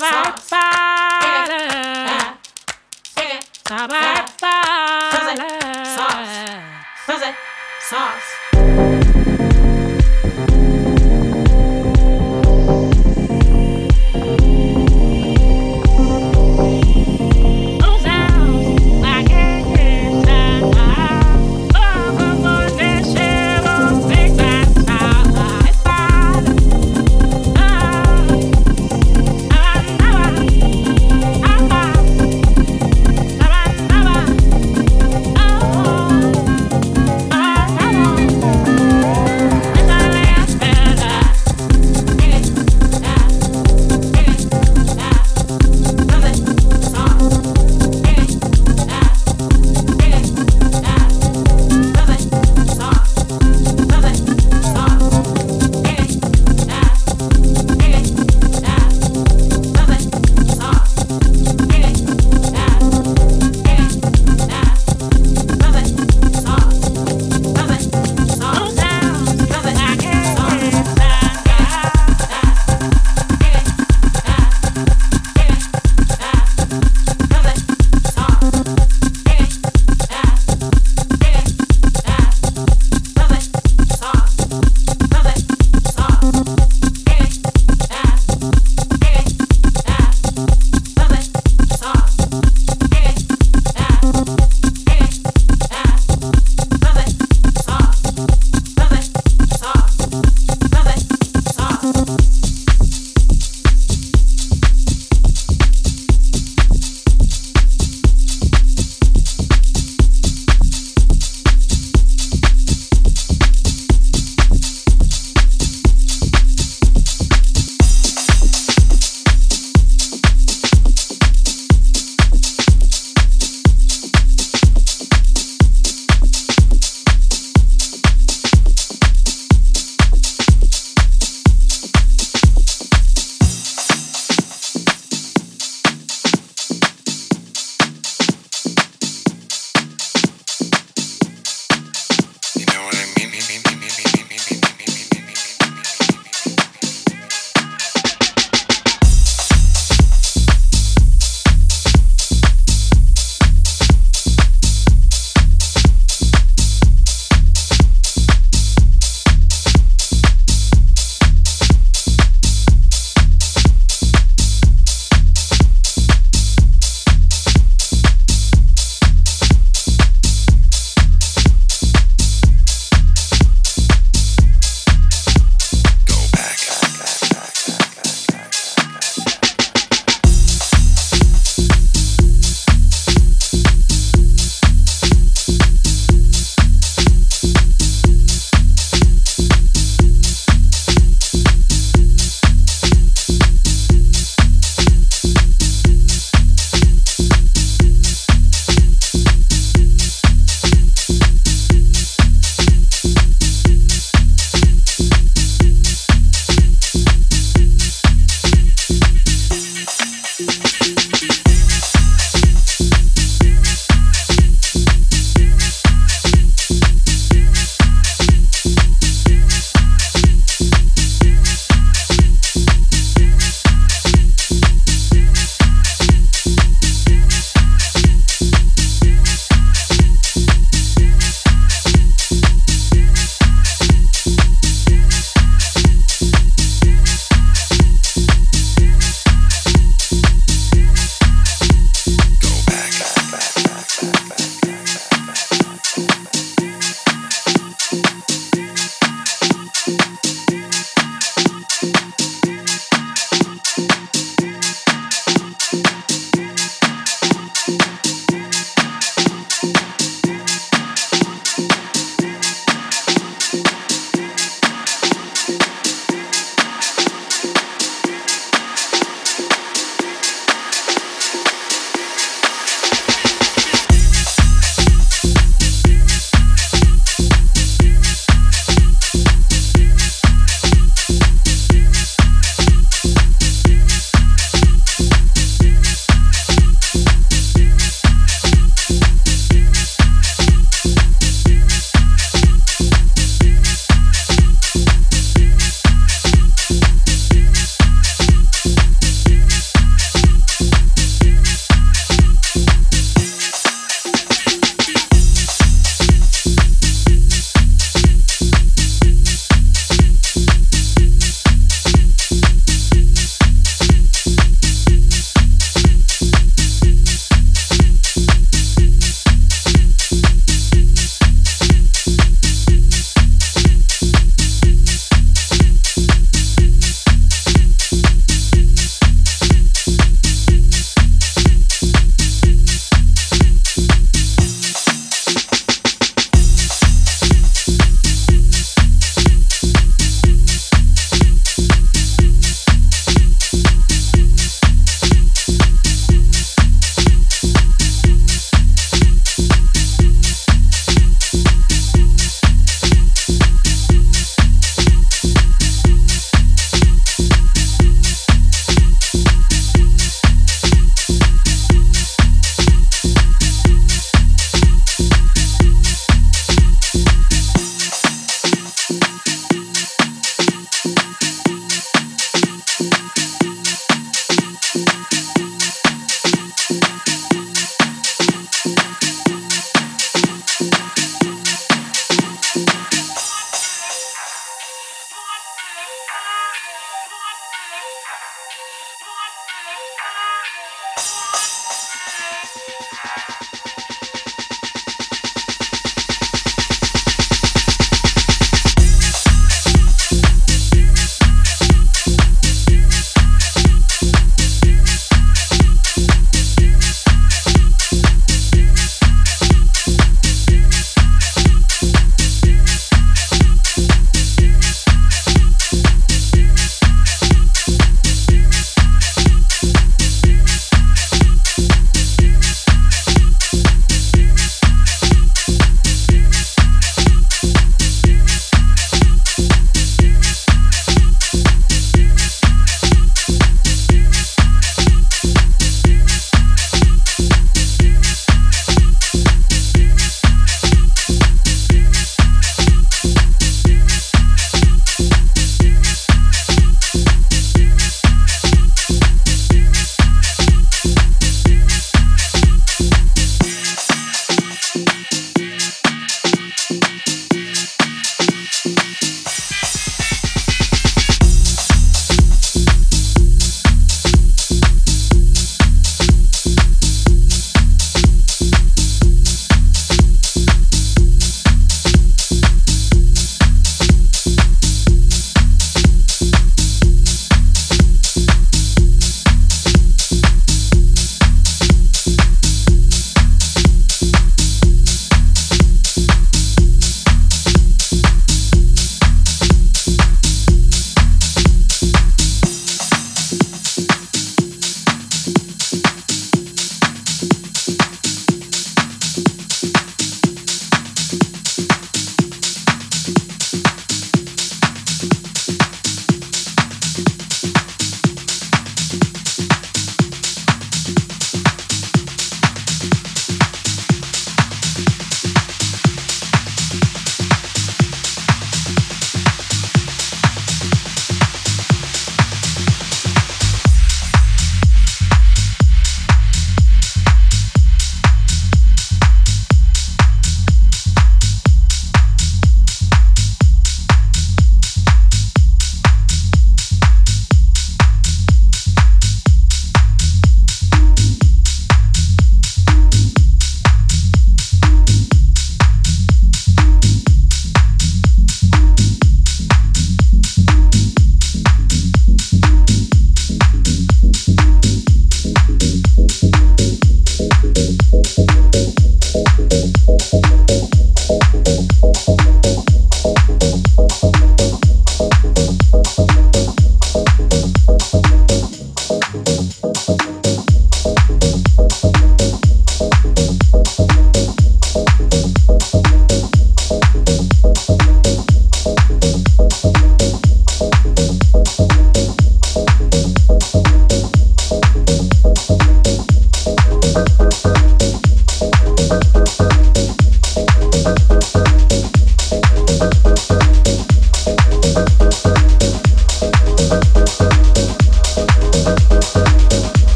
Oh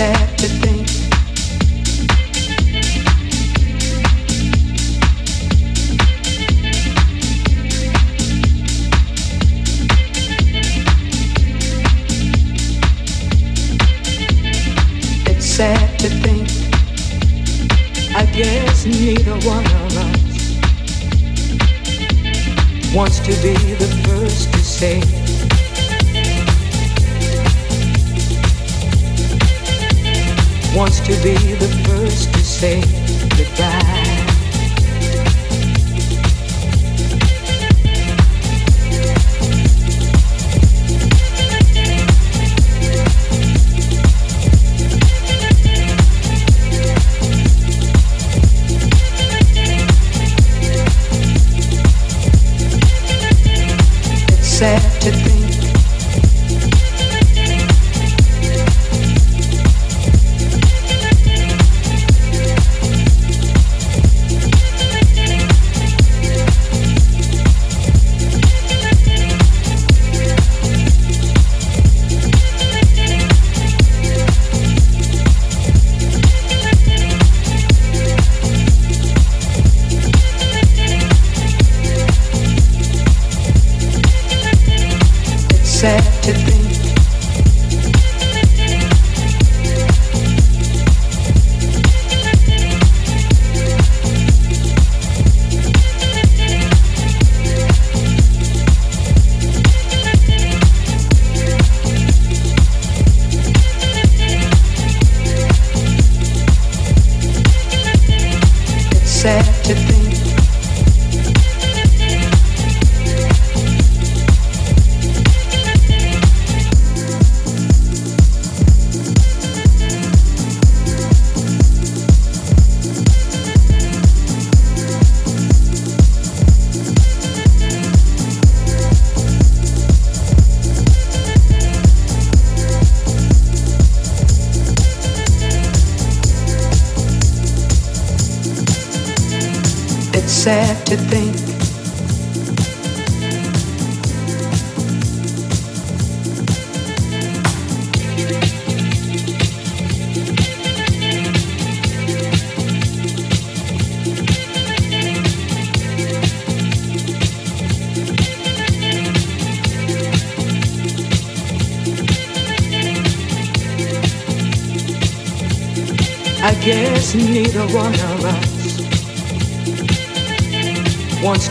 neither